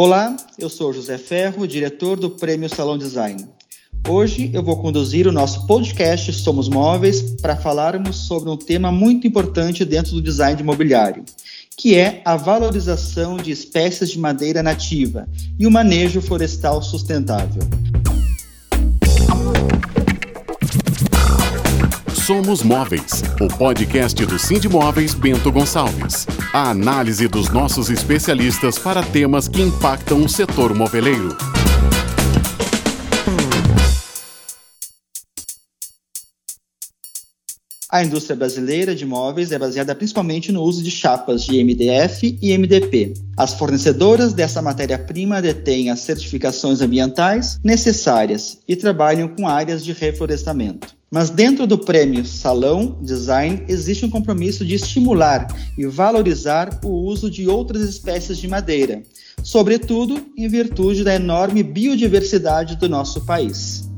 Olá, eu sou José Ferro, diretor do Prêmio Salão Design. Hoje eu vou conduzir o nosso podcast Somos Móveis para falarmos sobre um tema muito importante dentro do design de mobiliário, que é a valorização de espécies de madeira nativa e o manejo florestal sustentável. Somos Móveis, o podcast do Cindy Móveis Bento Gonçalves. A análise dos nossos especialistas para temas que impactam o setor moveleiro. A indústria brasileira de móveis é baseada principalmente no uso de chapas de MDF e MDP. As fornecedoras dessa matéria-prima detêm as certificações ambientais necessárias e trabalham com áreas de reflorestamento. Mas dentro do prêmio Salão Design existe um compromisso de estimular e valorizar o uso de outras espécies de madeira, sobretudo em virtude da enorme biodiversidade do nosso país.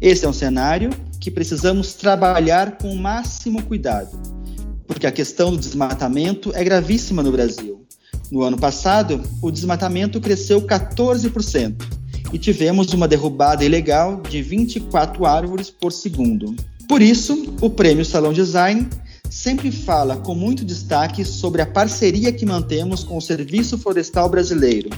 Esse é um cenário que precisamos trabalhar com o máximo cuidado, porque a questão do desmatamento é gravíssima no Brasil. No ano passado, o desmatamento cresceu 14% e tivemos uma derrubada ilegal de 24 árvores por segundo. Por isso, o Prêmio Salão Design sempre fala com muito destaque sobre a parceria que mantemos com o Serviço Florestal Brasileiro,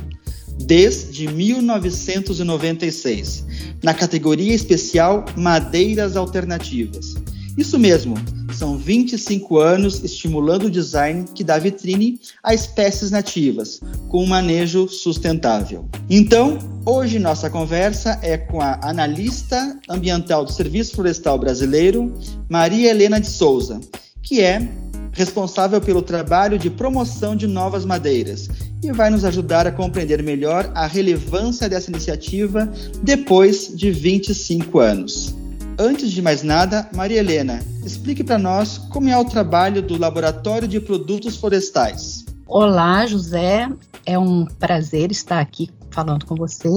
desde 1996, na categoria especial Madeiras Alternativas. Isso mesmo, são 25 anos estimulando o design que dá vitrine a espécies nativas, com um manejo sustentável. Então, hoje nossa conversa é com a analista ambiental do Serviço Florestal Brasileiro, Maria Helena de Souza, que é responsável pelo trabalho de promoção de novas madeiras e vai nos ajudar a compreender melhor a relevância dessa iniciativa depois de 25 anos. Antes de mais nada, Maria Helena, explique para nós como é o trabalho do Laboratório de Produtos Florestais. Olá, José. É um prazer estar aqui falando com você.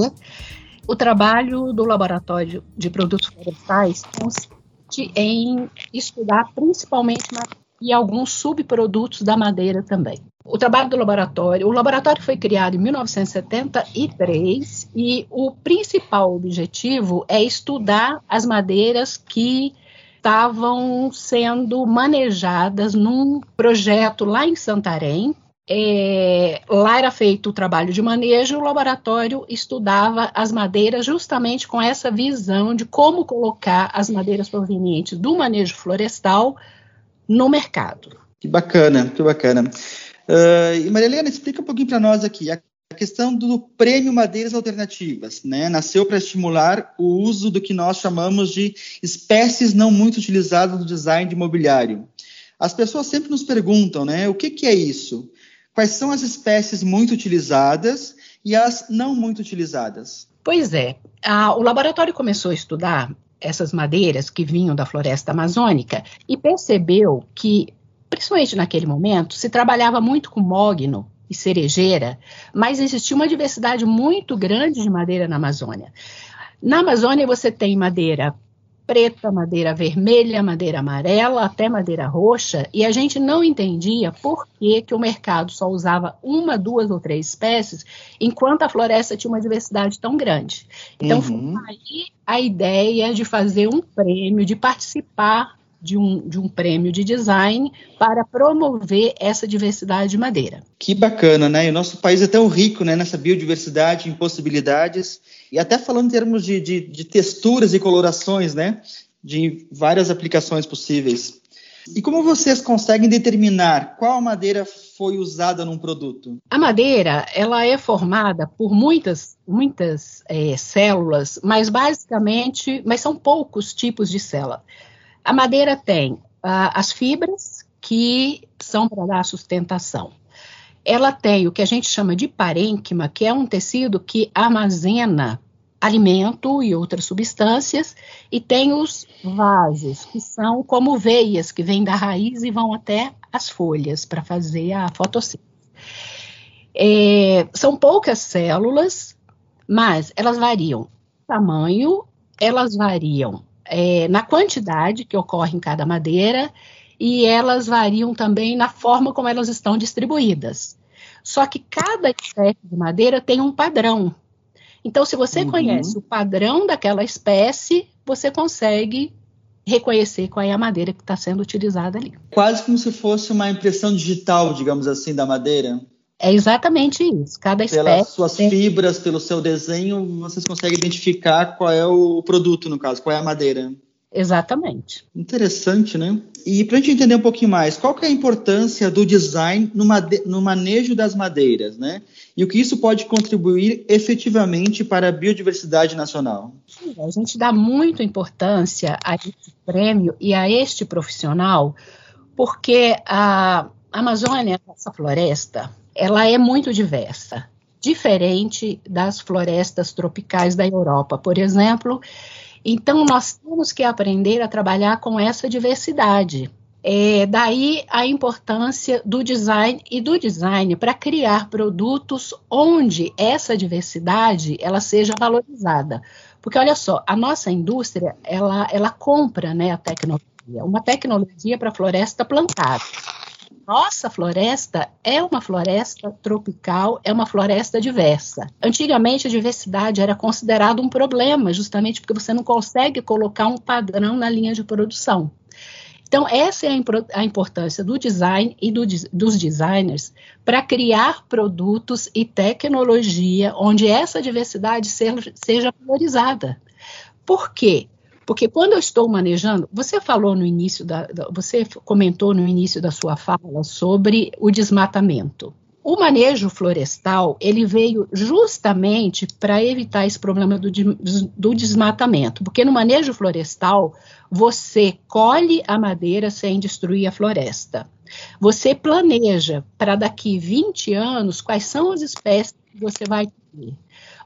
O trabalho do Laboratório de Produtos Florestais consiste em estudar principalmente e alguns subprodutos da madeira também. O trabalho do laboratório, o laboratório foi criado em 1973 e o principal objetivo é estudar as madeiras que estavam sendo manejadas num projeto lá em Santarém. É, lá era feito o trabalho de manejo, o laboratório estudava as madeiras justamente com essa visão de como colocar as madeiras provenientes do manejo florestal no mercado. Que bacana, que bacana. Uh, e Maria Helena, explica um pouquinho para nós aqui a questão do prêmio Madeiras Alternativas, né? Nasceu para estimular o uso do que nós chamamos de espécies não muito utilizadas no design de mobiliário. As pessoas sempre nos perguntam, né? O que, que é isso? Quais são as espécies muito utilizadas e as não muito utilizadas? Pois é, a, o laboratório começou a estudar essas madeiras que vinham da floresta amazônica e percebeu que, principalmente naquele momento, se trabalhava muito com mogno e cerejeira, mas existia uma diversidade muito grande de madeira na Amazônia. Na Amazônia você tem madeira preta, madeira vermelha, madeira amarela, até madeira roxa, e a gente não entendia por que, que o mercado só usava uma, duas ou três espécies, enquanto a floresta tinha uma diversidade tão grande. Então, uhum. foi aí a ideia de fazer um prêmio, de participar de um, de um prêmio de design para promover essa diversidade de madeira. Que bacana, né? E o nosso país é tão rico né, nessa biodiversidade, em possibilidades, e até falando em termos de, de, de texturas e colorações, né? De várias aplicações possíveis. E como vocês conseguem determinar qual madeira foi usada num produto? A madeira, ela é formada por muitas, muitas é, células, mas basicamente, mas são poucos tipos de célula. A madeira tem uh, as fibras que são para dar sustentação. Ela tem o que a gente chama de parênquima, que é um tecido que armazena alimento e outras substâncias, e tem os vasos, que são como veias que vêm da raiz e vão até as folhas para fazer a fotossíntese. É, são poucas células, mas elas variam tamanho, elas variam é, na quantidade que ocorre em cada madeira e elas variam também na forma como elas estão distribuídas. Só que cada espécie de madeira tem um padrão. Então, se você uhum. conhece o padrão daquela espécie, você consegue reconhecer qual é a madeira que está sendo utilizada ali. Quase como se fosse uma impressão digital, digamos assim, da madeira. É exatamente isso. Cada espécie. Pelas suas tem... fibras, pelo seu desenho, vocês conseguem identificar qual é o produto, no caso, qual é a madeira. Exatamente. Interessante, né? E para a gente entender um pouquinho mais, qual é a importância do design no, no, manejo das madeiras, né? E o que isso pode contribuir efetivamente para a biodiversidade nacional? A gente dá muita importância a esse prêmio e a este profissional, porque a Amazônia, essa floresta, ela é muito diversa, diferente das florestas tropicais da Europa, por exemplo. Então, nós temos que aprender a trabalhar com essa diversidade. É, daí a importância do design e do design para criar produtos onde essa diversidade ela seja valorizada. Porque olha só, a nossa indústria ela, ela compra né, a tecnologia, uma tecnologia para floresta plantada nossa floresta é uma floresta tropical, é uma floresta diversa. Antigamente, a diversidade era considerada um problema, justamente porque você não consegue colocar um padrão na linha de produção. Então, essa é a, importância do design e do, dos designers para criar produtos e tecnologia onde essa diversidade seja, valorizada. Por quê? Porque quando eu estou manejando, você falou no início da, da, você comentou no início da sua fala sobre o desmatamento. O manejo florestal ele veio justamente para evitar esse problema do, do, desmatamento, porque no manejo florestal você colhe a madeira sem destruir a floresta. Você planeja para daqui 20 anos quais são as espécies que você vai ter.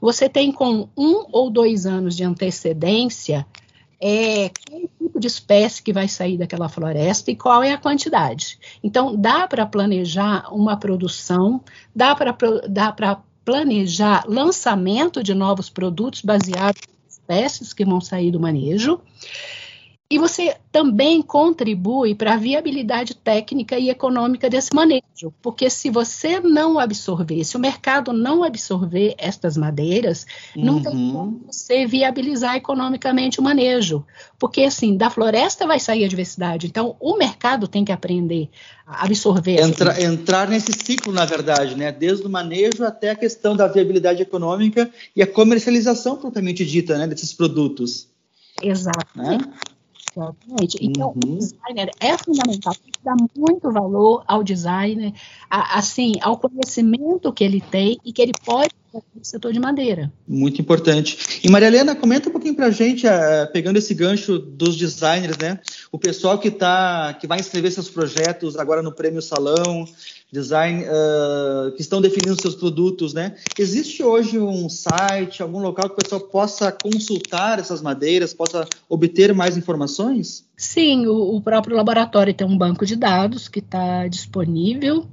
Você tem com um ou dois anos de antecedência é, qual tipo de espécie que vai sair daquela floresta e qual é a quantidade. Então, dá para planejar uma produção, dá para planejar lançamento de novos produtos baseados em espécies que vão sair do manejo. E você também contribui para a viabilidade técnica e econômica desse manejo, porque se você não absorver, se o mercado não absorver estas madeiras, uhum. não tem uhum. como você viabilizar economicamente o manejo, porque assim, da floresta vai sair a diversidade, então o mercado tem que aprender a absorver. Entra, entrar nesse ciclo, na verdade, né? desde o manejo até a questão da viabilidade econômica e a comercialização propriamente dita né, desses produtos. Exato. Né? Exatamente. Então, uhum. o designer é fundamental, tem que dar muito valor ao designer, a, assim, ao conhecimento que ele tem e que ele pode setor de madeira. Muito importante. E Maria Helena, comenta um pouquinho para a gente, uh, pegando esse gancho dos designers, né? O pessoal que tá, que vai inscrever seus projetos agora no Prêmio Salão, design uh, que estão definindo seus produtos, né? Existe hoje um site, algum local que o pessoal possa consultar essas madeiras, possa obter mais informações? Sim, o, o próprio laboratório tem um banco de dados que está disponível.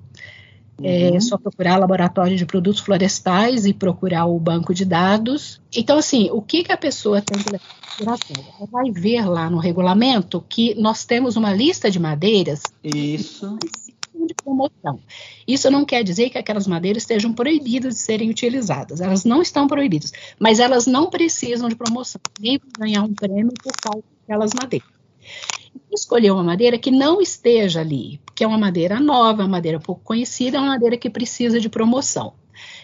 É uhum. Só procurar laboratório de produtos florestais e procurar o banco de dados. Então, assim, o que, que a pessoa tem que levar em consideração? Ela vai ver lá no regulamento que nós temos uma lista de madeiras. Isso de promoção. Isso não quer dizer que aquelas madeiras estejam proibidas de serem utilizadas. Elas não estão proibidas, mas elas não precisam de promoção. Ninguém vai ganhar um prêmio por causa daquelas madeiras. Escolher uma madeira que não esteja ali, porque é uma madeira nova, uma madeira pouco conhecida, é uma madeira que precisa de promoção.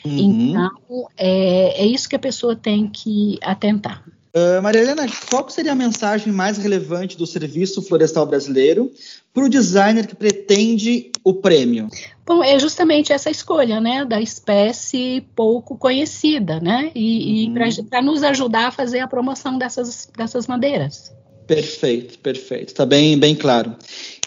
Uhum. Então, é, é isso que a pessoa tem que atentar. Uh, Maria Helena, qual seria a mensagem mais relevante do Serviço Florestal Brasileiro para o designer que pretende o prêmio? Bom, é justamente essa escolha, né, da espécie pouco conhecida, né, e, uhum. e para nos ajudar a fazer a promoção dessas, dessas madeiras. Perfeito, perfeito. Está bem, bem claro.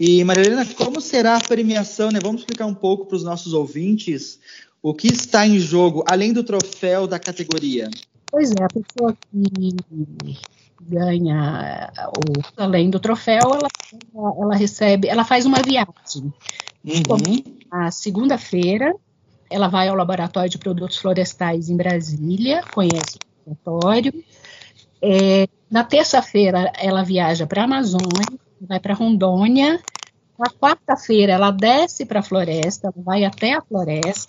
E, Maria Helena, como será a premiação? Né? Vamos explicar um pouco para os nossos ouvintes o que está em jogo, além do troféu da categoria. Pois é, a pessoa que ganha o, além do troféu, ela, ela recebe, ela faz uma viagem. Uhum. A segunda-feira, ela vai ao laboratório de produtos florestais em Brasília, conhece o laboratório. É, na terça-feira, ela viaja para a Amazônia, vai para Rondônia, Na quarta-feira, ela desce para a floresta, vai até a floresta.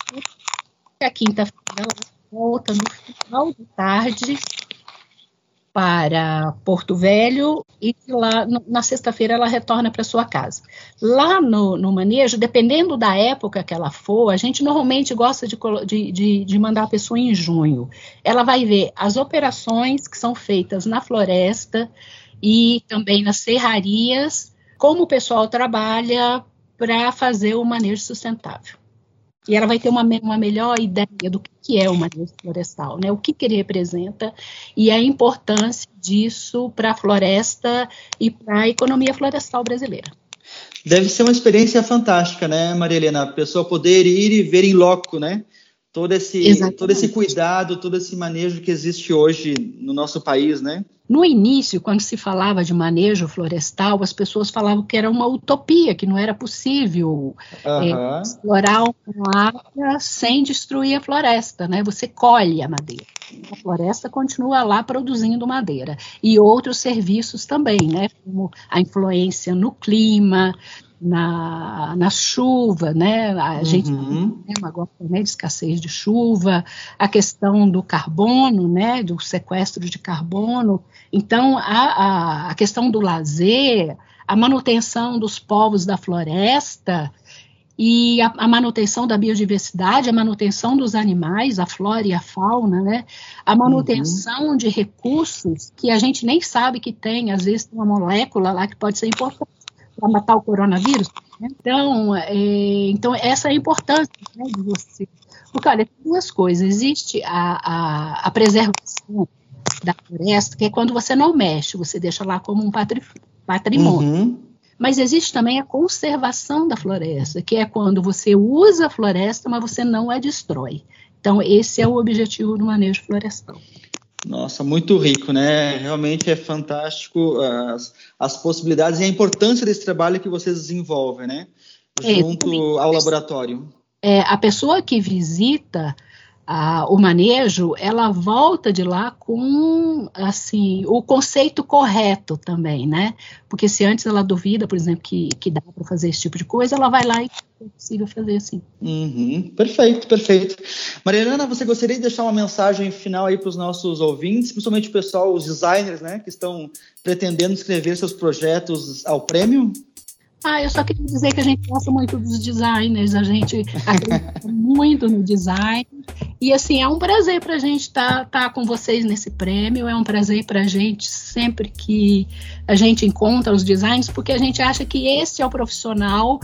E a quinta-feira, ela volta no final de tarde para Porto Velho e lá na sexta-feira ela retorna para sua casa. Lá no, no, manejo, dependendo da época que ela for, a gente normalmente gosta de, de, de, mandar a pessoa em junho. Ela vai ver as operações que são feitas na floresta e também nas serrarias, como o pessoal trabalha para fazer o manejo sustentável e ela vai ter uma, uma melhor ideia do que é o manejo florestal, né? o que, que ele representa e a importância disso para a floresta e para a economia florestal brasileira. Deve ser uma experiência fantástica, né, Maria Helena? A pessoa poder ir e ver em loco, né? Todo esse, todo esse cuidado, todo esse manejo que existe hoje no nosso país, né? No início, quando se falava de manejo florestal, as pessoas falavam que era uma utopia, que não era possível é, explorar uma área sem destruir a floresta, né? Você colhe a madeira. A floresta continua lá produzindo madeira. E outros serviços também, né? Como a influência no clima, na, na chuva, né? A uhum. gente tem agora né, de escassez de chuva, a questão do carbono, né? Do sequestro de carbono. Então, a, a, a questão do lazer, a manutenção dos povos da floresta e a, a, manutenção da biodiversidade, a manutenção dos animais, a flora e a fauna, né? A manutenção uhum. de recursos que a gente nem sabe que tem, às vezes tem uma molécula lá que pode ser importante para matar o coronavírus. Então, é, então essa é a importância né, de você. Porque, olha, tem duas coisas. Existe a, a, a, preservação da floresta, que é quando você não mexe, você deixa lá como um patrimônio. Uhum. Mas existe também a conservação da floresta, que é quando você usa a floresta, mas você não a destrói. Então, esse é o objetivo do manejo florestal. Nossa, muito rico, né? Realmente é fantástico as, as possibilidades e a importância desse trabalho que vocês desenvolvem, né? Junto é, ao laboratório. É, a pessoa que visita a, o manejo, ela volta de lá com assim o conceito correto também, né? Porque se antes ela duvida, por exemplo, que, que dá para fazer esse tipo de coisa, ela vai lá e é possível fazer assim. Uhum, perfeito, perfeito. Mariana, você gostaria de deixar uma mensagem final aí para os nossos ouvintes, principalmente o pessoal, os designers, né, que estão pretendendo escrever seus projetos ao prêmio? Ah, eu só queria dizer que a gente gosta muito dos designers, a gente acredita muito no design. E assim, é um prazer para a gente estar tá, tá com vocês nesse prêmio, é um prazer para a gente sempre que a gente encontra os designers, porque a gente acha que esse é o profissional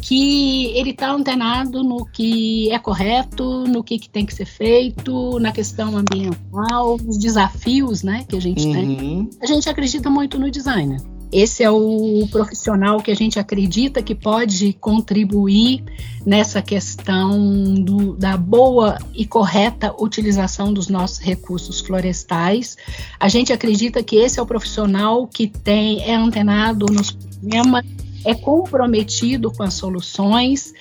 que ele está antenado no que é correto, no que, que, tem que ser feito, na questão ambiental, nos desafios né, que a gente uhum. tem. A gente acredita muito no designer. Esse é o profissional que a gente acredita que pode contribuir nessa questão do, da boa e correta utilização dos nossos recursos florestais. A gente acredita que esse é o profissional que tem é antenado nos problemas, é comprometido com as soluções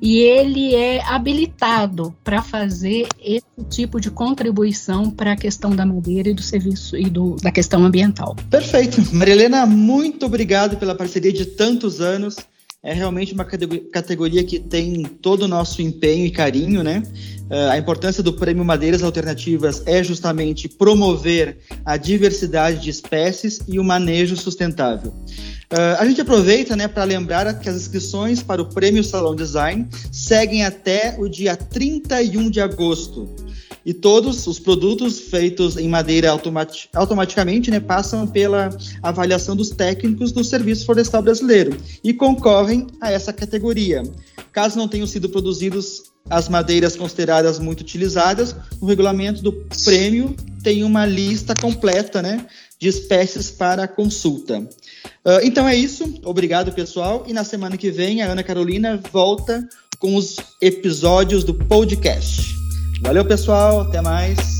e ele é habilitado para fazer esse tipo de contribuição para a questão da madeira e do serviço e do, da questão ambiental. Perfeito. Marilena, muito obrigado pela parceria de tantos anos. É realmente uma categoria que tem todo o nosso empenho e carinho, né? Uh, a importância do Prêmio Madeiras Alternativas é justamente promover a diversidade de espécies e o manejo sustentável. Uh, a gente aproveita né, para lembrar que as inscrições para o Prêmio Salão Design seguem até o dia 31 de agosto. E todos os produtos feitos em madeira automati automaticamente né, passam pela avaliação dos técnicos do Serviço Florestal Brasileiro e concorrem a essa categoria. Caso não tenham sido produzidos as madeiras consideradas muito utilizadas, o regulamento do prêmio tem uma lista completa né, de espécies para consulta. Uh, então é isso. Obrigado, pessoal. E na semana que vem, a Ana Carolina volta com os episódios do podcast. Valeu, pessoal. Até mais.